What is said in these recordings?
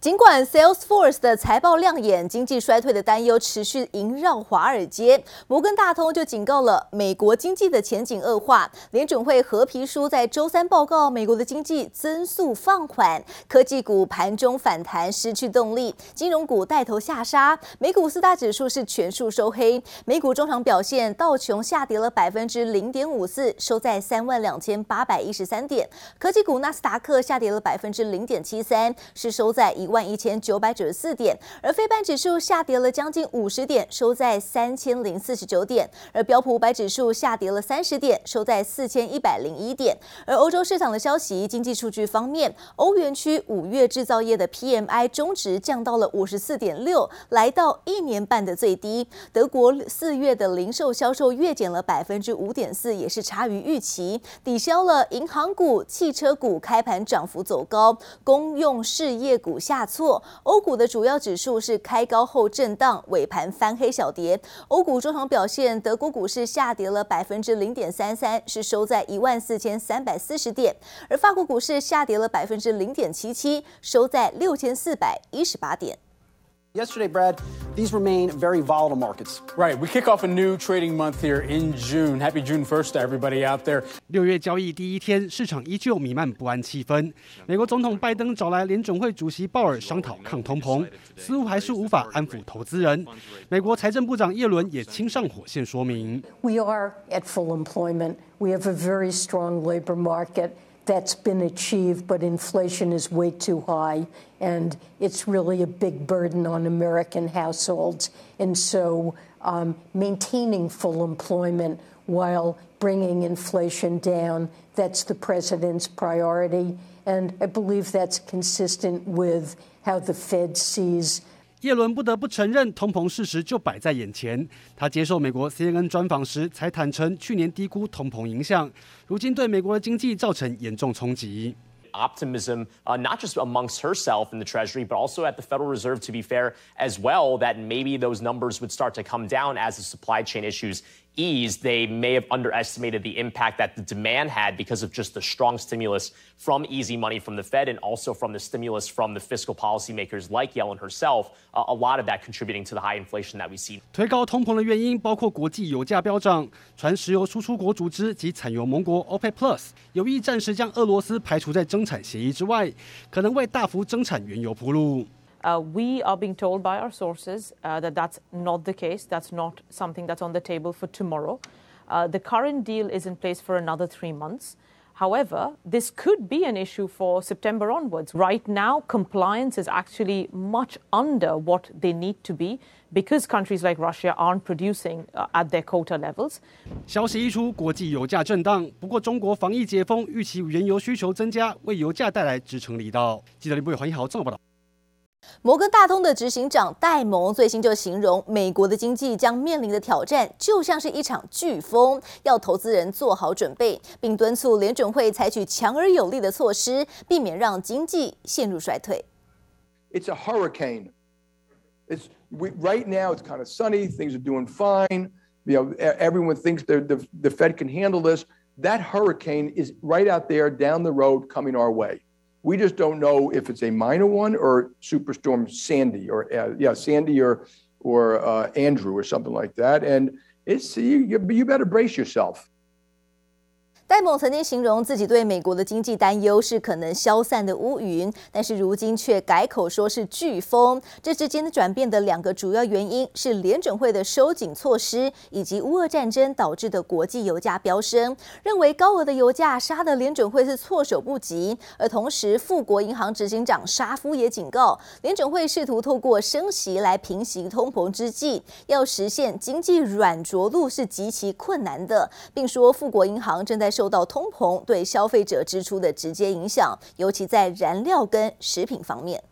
尽管 Salesforce 的财报亮眼，经济衰退的担忧持续萦绕华尔街，摩根大通就警告了美国经济的前景恶化。联准会褐皮书在周三报告，美国的经济增速放缓，科技股盘中反弹失去动力，金融股带头下杀。美股四大指数是全数收黑，美股中场表现，道琼下跌了百分之零点五四，收在三万两千八百一十三点；科技股纳斯达克下跌了百分之零点七三，是收在一万一千九百九十四点，而非半指数下跌了将近五十点，收在三千零四十九点，而标普五百指数下跌了三十点，收在四千一百零一点。而欧洲市场的消息，经济数据方面，欧元区五月制造业的 PMI 终值降到了五十四点六，来到一年半的最低。德国四月的零售销售月减了百分之五点四，也是差于预期，抵消了银行股、汽车股开盘涨幅走高，公用事业股下。大错，欧股的主要指数是开高后震荡，尾盘翻黑小跌。欧股中场表现，德国股市下跌了百分之零点三三，是收在一万四千三百四十点；而法国股市下跌了百分之零点七七，收在六千四百一十八点。Yesterday, Brad, these remain very volatile markets. Right. We kick off a new trading month here in June. Happy June 1st to everybody out there. 六月交易第一天，市场依旧弥漫不安气氛。美国总统拜登找来联准会主席鲍尔商讨抗通膨，似乎还是无法安抚投资人。美国财政部长耶伦也亲上火线说明：We are at full employment. We have a very strong labor market. That's been achieved, but inflation is way too high, and it's really a big burden on American households. And so, um, maintaining full employment while bringing inflation down, that's the president's priority. And I believe that's consistent with how the Fed sees 耶伦不得不承认，通膨事实就摆在眼前。他接受美国 CNN 专访时，才坦诚去年低估通膨影响，如今对美国的经济造成严重冲击。Optimism, uh, not just amongst herself in the Treasury, but also at the Federal Reserve, to be fair, as well, that maybe those numbers would start to come down as the supply chain issues ease. They may have underestimated the impact that the demand had because of just the strong stimulus from easy money from the Fed and also from the stimulus from the fiscal policymakers like Yellen herself. Uh, a lot of that contributing to the high inflation that we see. 推高通膨的原因包括国际油价飙涨，传石油输出国组织及产油盟国 OPEC Plus 有意暂时将俄罗斯排除在增产协议之外，可能为大幅增产原油铺路。 Uh, we are being told by our sources uh, that that's not the case. That's not something that's on the table for tomorrow. Uh, the current deal is in place for another three months. However, this could be an issue for September onwards. Right now, compliance is actually much under what they need to be because countries like Russia aren't producing uh, at their quota levels. 消息一出，国际油价震荡。不过，中国防疫解封，预期原油需求增加，为油价带来支撑力道。记者李博伟、黄一豪综合报道。 摩根大通的执行长戴蒙最新就形容，美国的经济将面临的挑战就像是一场飓风，要投资人做好准备，并敦促联准会采取强而有力的措施，避免让经济陷入衰退。It's a hurricane. It's we, right now. It's kind of sunny. Things are doing fine. You know, everyone thinks the the Fed can handle this. That hurricane is right out there down the road coming our way. We just don't know if it's a minor one or Superstorm Sandy or uh, yeah, Sandy or or uh, Andrew or something like that. And it's you, you better brace yourself. 戴蒙曾经形容自己对美国的经济担忧是可能消散的乌云，但是如今却改口说是飓风。这之间的转变的两个主要原因是联准会的收紧措施，以及乌俄战争导致的国际油价飙升。认为高额的油价杀得联准会是措手不及。而同时，富国银行执行长沙夫也警告，联准会试图透过升息来平息通膨之际，要实现经济软着陆是极其困难的，并说富国银行正在。受到通膨对消费者支出的直接影响，尤其在燃料跟食品方面。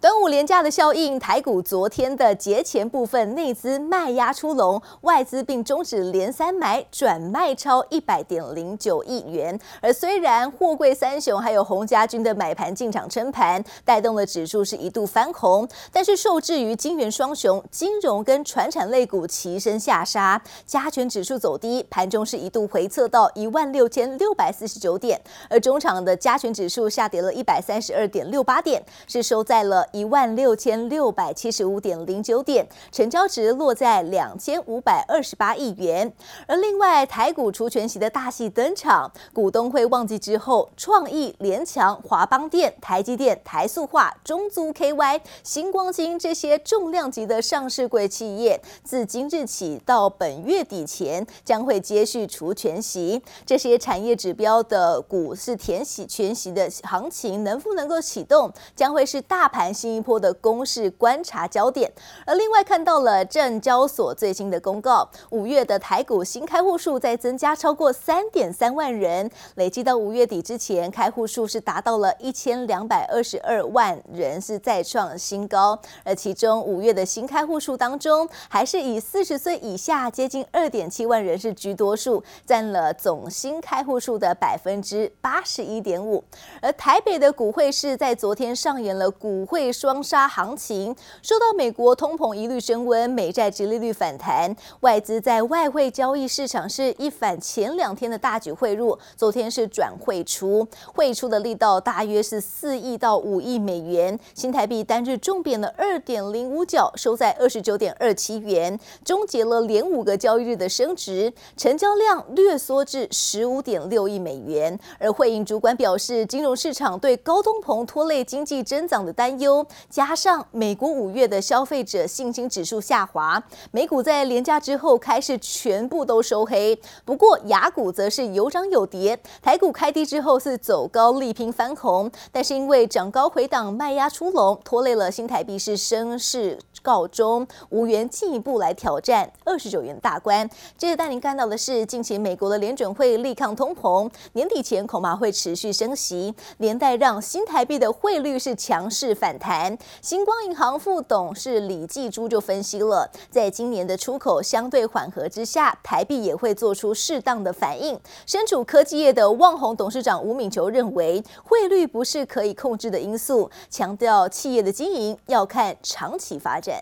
端午连假的效应，台股昨天的节前部分内资卖压出笼，外资并终止连三买转卖超一百点零九亿元。而虽然货柜三雄还有洪家军的买盘进场撑盘，带动了指数是一度翻红，但是受制于金元双雄，金融跟传产类股齐声下杀，加权指数走低，盘中是一度回测到一万六千六百四十九点，而中场的加权指数下跌了一百三十二点六八点，是收在了。一万六千六百七十五点零九点，成交值落在两千五百二十八亿元。而另外，台股除权息的大戏登场，股东会旺季之后，创意、联强、华邦电、台积电、台塑化、中租 KY、新光金这些重量级的上市柜企业，自今日起到本月底前，将会接续除权息。这些产业指标的股市填息全息的行情能不能够启动，将会是大盘。新一波的公势观察焦点，而另外看到了证交所最新的公告，五月的台股新开户数再增加超过三点三万人，累计到五月底之前，开户数是达到了一千两百二十二万人，是再创新高。而其中五月的新开户数当中，还是以四十岁以下接近二点七万人是居多数，占了总新开户数的百分之八十一点五。而台北的股汇市在昨天上演了股会双杀行情，受到美国通膨疑虑升温，美债殖利率反弹，外资在外汇交易市场是一反前两天的大举汇入，昨天是转汇出，汇出的力道大约是四亿到五亿美元，新台币单日重贬了二点零五角，收在二十九点二七元，终结了连五个交易日的升值，成交量略缩至十五点六亿美元，而汇银主管表示，金融市场对高通膨拖累经济增长的担忧。加上美国五月的消费者信心指数下滑，美股在连假之后开始全部都收黑。不过雅股则是有涨有跌，台股开低之后是走高力拼翻红，但是因为涨高回档卖压出笼，拖累了新台币是升势告终，无缘进一步来挑战二十九元大关。接着带您看到的是，近期美国的联准会力抗通膨，年底前恐怕会持续升息，连带让新台币的汇率是强势反弹。谈，星光银行副董事李继珠就分析了，在今年的出口相对缓和之下，台币也会做出适当的反应。身处科技业的旺宏董事长吴敏球认为，汇率不是可以控制的因素，强调企业的经营要看长期发展。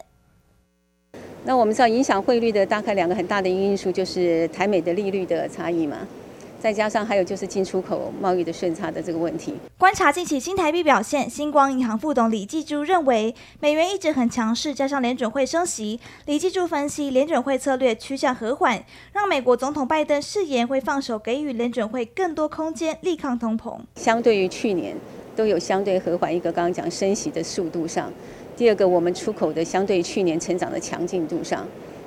那我们知道，影响汇率的大概两个很大的因素，就是台美的利率的差异嘛。再加上还有就是进出口贸易的顺差的这个问题。观察近期新台币表现，星光银行副董李继珠认为，美元一直很强势，加上联准会升息。李继珠分析，联准会策略趋向和缓，让美国总统拜登誓言会放手给予联准会更多空间，力抗通膨。相对于去年，都有相对和缓一个刚刚讲升息的速度上。第二个，我们出口的相对于去年成长的强劲度上，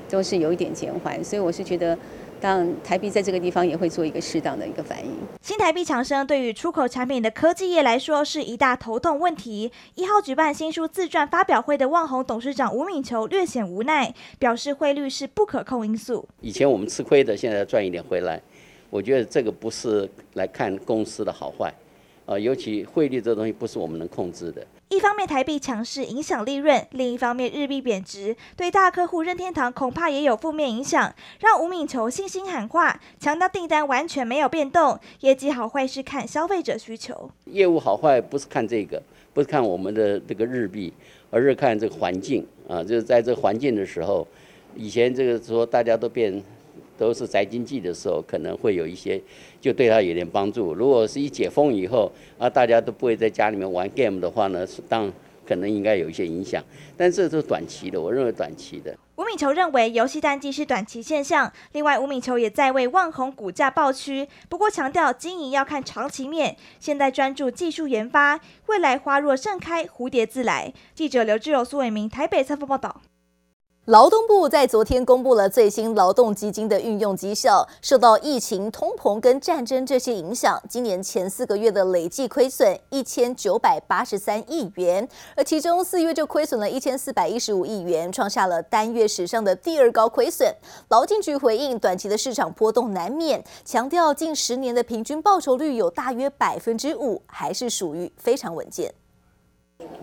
都是有一点减缓，所以我是觉得。当台币在这个地方也会做一个适当的一个反应。新台币强升对于出口产品的科技业来说是一大头痛问题。一号举办新书自传发表会的旺宏董事长吴敏球略显无奈，表示汇率是不可控因素。以前我们吃亏的，现在赚一点回来，我觉得这个不是来看公司的好坏啊，尤其汇率这东西不是我们能控制的。一方面台币强势影响利润，另一方面日币贬值对大客户任天堂恐怕也有负面影响，让吴敏球信心喊话，强调订单完全没有变动，业绩好坏是看消费者需求。业务好坏不是看这个，不是看我们的这个日币，而是看这个环境啊，就是在这个环境的时候，以前这个说大家都变。都是宅经济的时候，可能会有一些，就对他有点帮助。如果是一解封以后，啊，大家都不会在家里面玩 game 的话呢，是当可能应该有一些影响。但这是短期的，我认为短期的。吴敏球认为游戏淡季是短期现象。另外，吴敏球也在为旺宏股价暴区，不过强调经营要看长期面，现在专注技术研发，未来花若盛开，蝴蝶自来。记者刘志柔、苏伟明台北采访报道。劳动部在昨天公布了最新劳动基金的运用绩效，受到疫情、通膨跟战争这些影响，今年前四个月的累计亏损一千九百八十三亿元，而其中四月就亏损了一千四百一十五亿元，创下了单月史上的第二高亏损。劳进局回应，短期的市场波动难免，强调近十年的平均报酬率有大约百分之五，还是属于非常稳健。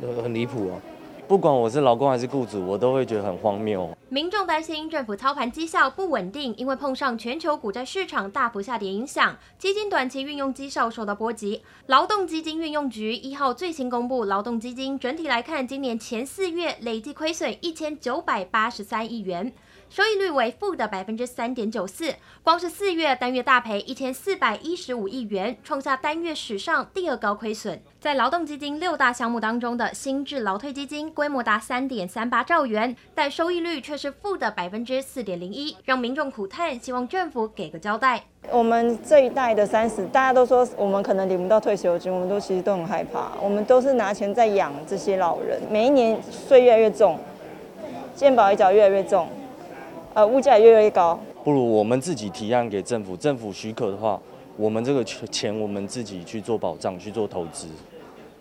呃很离谱哦。不管我是劳工还是雇主，我都会觉得很荒谬。民众担心政府操盘绩效不稳定，因为碰上全球股债市场大幅下跌影响，基金短期运用绩效受到波及。劳动基金运用局一号最新公布，劳动基金整体来看，今年前四月累计亏损一千九百八十三亿元。收益率为负的百分之三点九四，光是四月单月大赔一千四百一十五亿元，创下单月史上第二高亏损。在劳动基金六大项目当中的新制劳退基金规模达三点三八兆元，但收益率却是负的百分之四点零一，让民众苦叹，希望政府给个交代。我们这一代的三十，大家都说我们可能领不到退休金，我们都其实都很害怕，我们都是拿钱在养这些老人，每一年税越来越重，健保一缴越来越重。呃，物价越来越高，不如我们自己提案给政府，政府许可的话，我们这个钱我们自己去做保障，去做投资，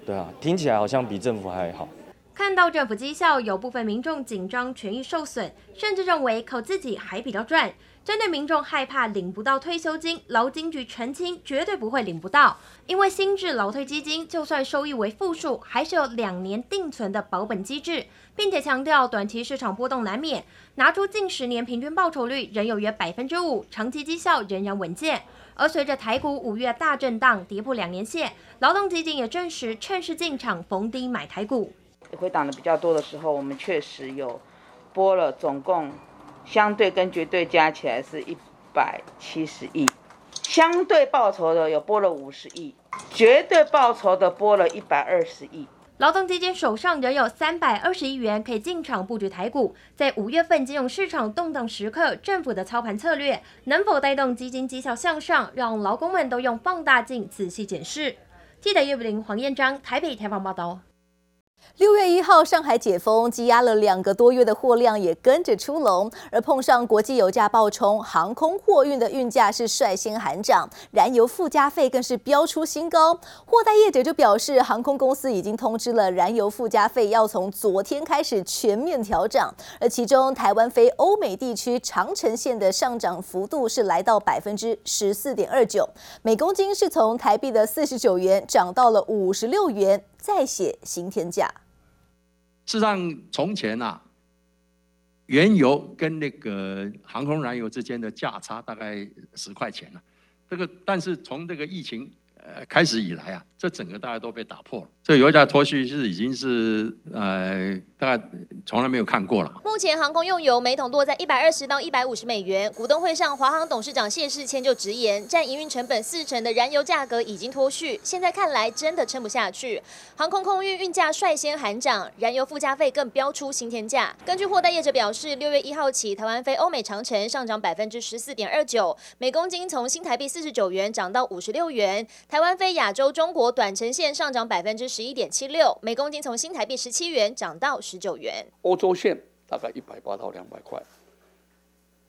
对啊，听起来好像比政府还好。看到政府绩效，有部分民众紧张，权益受损，甚至认为靠自己还比较赚。针对民众害怕领不到退休金，劳金局澄清绝对不会领不到，因为新制劳退基金就算收益为负数，还是有两年定存的保本机制，并且强调短期市场波动难免，拿出近十年平均报酬率仍有约百分之五，长期绩效仍然稳健。而随着台股五月大震荡跌破两年线，劳动基金也证实趁势进场逢低买台股。回档的比较多的时候，我们确实有拨了总共。相对跟绝对加起来是一百七十亿，相对报酬的有拨了五十亿，绝对报酬的拨了一百二十亿。劳动基金手上仍有三百二十亿元可以进场布局台股，在五月份金融市场动荡时刻，政府的操盘策略能否带动基金绩效向上，让劳工们都用放大镜仔细检视。记者叶武玲、黄彦章台北采访报道。六月一号，上海解封，积压了两个多月的货量也跟着出笼，而碰上国际油价暴冲，航空货运的运价是率先喊涨，燃油附加费更是飙出新高。货代业者就表示，航空公司已经通知了燃油附加费要从昨天开始全面调涨，而其中台湾飞欧美地区长程线的上涨幅度是来到百分之十四点二九，每公斤是从台币的四十九元涨到了五十六元，再写行天价。事实上，从前啊，原油跟那个航空燃油之间的价差大概十块钱了。这个，但是从这个疫情呃开始以来啊，这整个大家都被打破了。这油价脱序是已经是呃。大概从来没有看过了。目前航空用油每桶落在一百二十到一百五十美元。股东会上，华航董事长谢世谦就直言，占营运成本四成的燃油价格已经脱序，现在看来真的撑不下去。航空空运运价率先喊涨，燃油附加费更飙出新天价。根据货代业者表示，六月一号起，台湾飞欧美长程上涨百分之十四点二九，每公斤从新台币四十九元涨到五十六元；台湾飞亚洲中国短程线上涨百分之十一点七六，每公斤从新台币十七元涨到十九元，欧洲线大概一百八到两百块，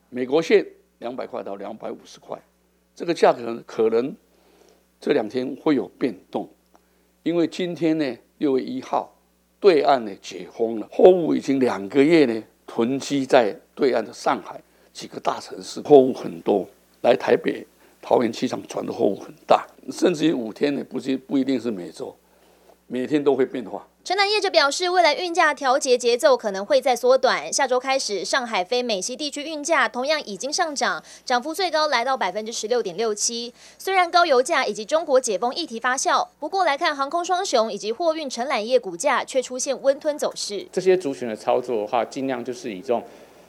美国线两百块到两百五十块，这个价格可能这两天会有变动，因为今天呢六月一号，对岸呢解封了，货物已经两个月呢囤积在对岸的上海几个大城市，货物很多，来台北桃园机场转的货物很大，甚至于五天呢不是不一定是每周，每天都会变化。承揽业者表示，未来运价调节节奏可能会再缩短。下周开始，上海非美西地区运价同样已经上涨，涨幅最高来到百分之十六点六七。虽然高油价以及中国解封议题发酵，不过来看航空双雄以及货运承揽业股价却出现温吞走势。这些族群的操作的话，尽量就是以这种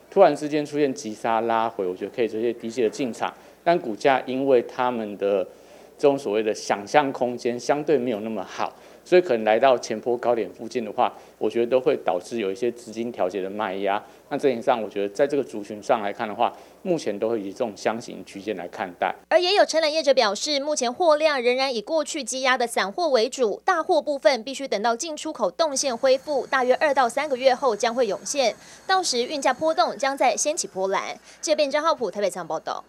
突然之间出现急杀拉回，我觉得可以做一些低阶的进场。但股价因为他们的这种所谓的想象空间相对没有那么好。所以可能来到前坡高点附近的话，我觉得都会导致有一些资金调节的卖压。那这点上，我觉得在这个族群上来看的话，目前都会以这种箱型区间来看待。而也有承揽业者表示，目前货量仍然以过去积压的散货为主，大货部分必须等到进出口动线恢复，大约二到三个月后将会涌现，到时运价波动将再掀起波澜。这边张浩普台北仓报道。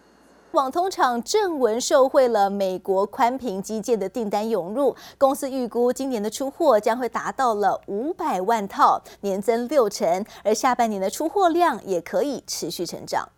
网通厂正文受惠了美国宽屏基建的订单涌入，公司预估今年的出货将会达到了五百万套，年增六成，而下半年的出货量也可以持续成长。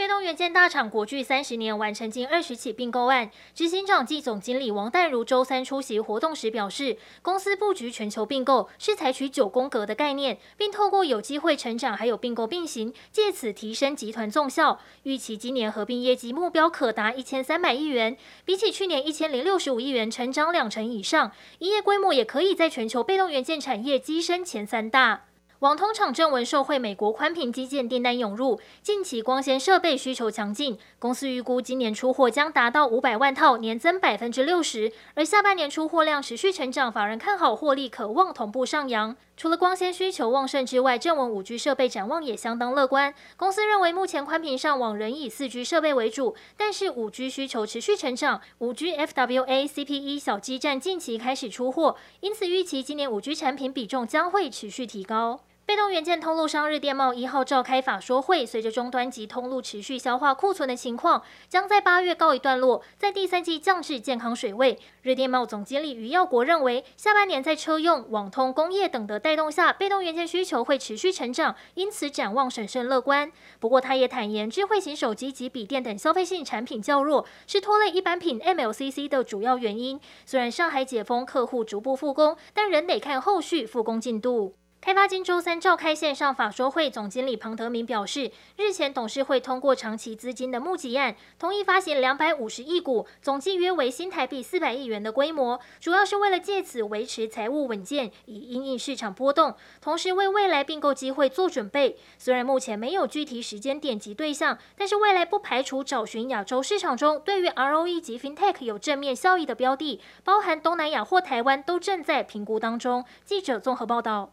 被动元件大厂国巨三十年完成近二十起并购案，执行长暨总经理王淡如周三出席活动时表示，公司布局全球并购是采取九宫格的概念，并透过有机会成长还有并购并行，借此提升集团综效。预期今年合并业绩目标可达一千三百亿元，比起去年一千零六十五亿元，成长两成以上，营业规模也可以在全球被动元件产业跻身前三大。网通厂正文受惠美国宽频基建订单涌入，近期光纤设备需求强劲，公司预估今年出货将达到五百万套，年增百分之六十。而下半年出货量持续成长，法人看好获利可望同步上扬。除了光纤需求旺盛之外，正文五 G 设备展望也相当乐观。公司认为目前宽频上网仍以四 G 设备为主，但是五 G 需求持续成长，五 G FWA CPE 小基站近期开始出货，因此预期今年五 G 产品比重将会持续提高。被动元件通路商日电贸一号召开法说会，随着终端及通路持续消化库存的情况，将在八月告一段落，在第三季降至健康水位。日电贸总经理余耀国认为，下半年在车用、网通、工业等的带动下，被动元件需求会持续成长，因此展望审慎乐观。不过，他也坦言，智慧型手机及笔电等消费性产品较弱，是拖累一般品 MLCC 的主要原因。虽然上海解封，客户逐步复工，但仍得看后续复工进度。开发金周三召开线上法说会，总经理庞德明表示，日前董事会通过长期资金的募集案，同意发行两百五十亿股，总计约为新台币四百亿元的规模，主要是为了借此维持财务稳健，以因应市场波动，同时为未来并购机会做准备。虽然目前没有具体时间点及对象，但是未来不排除找寻亚洲市场中对于 ROE 及 FinTech 有正面效益的标的，包含东南亚或台湾，都正在评估当中。记者综合报道。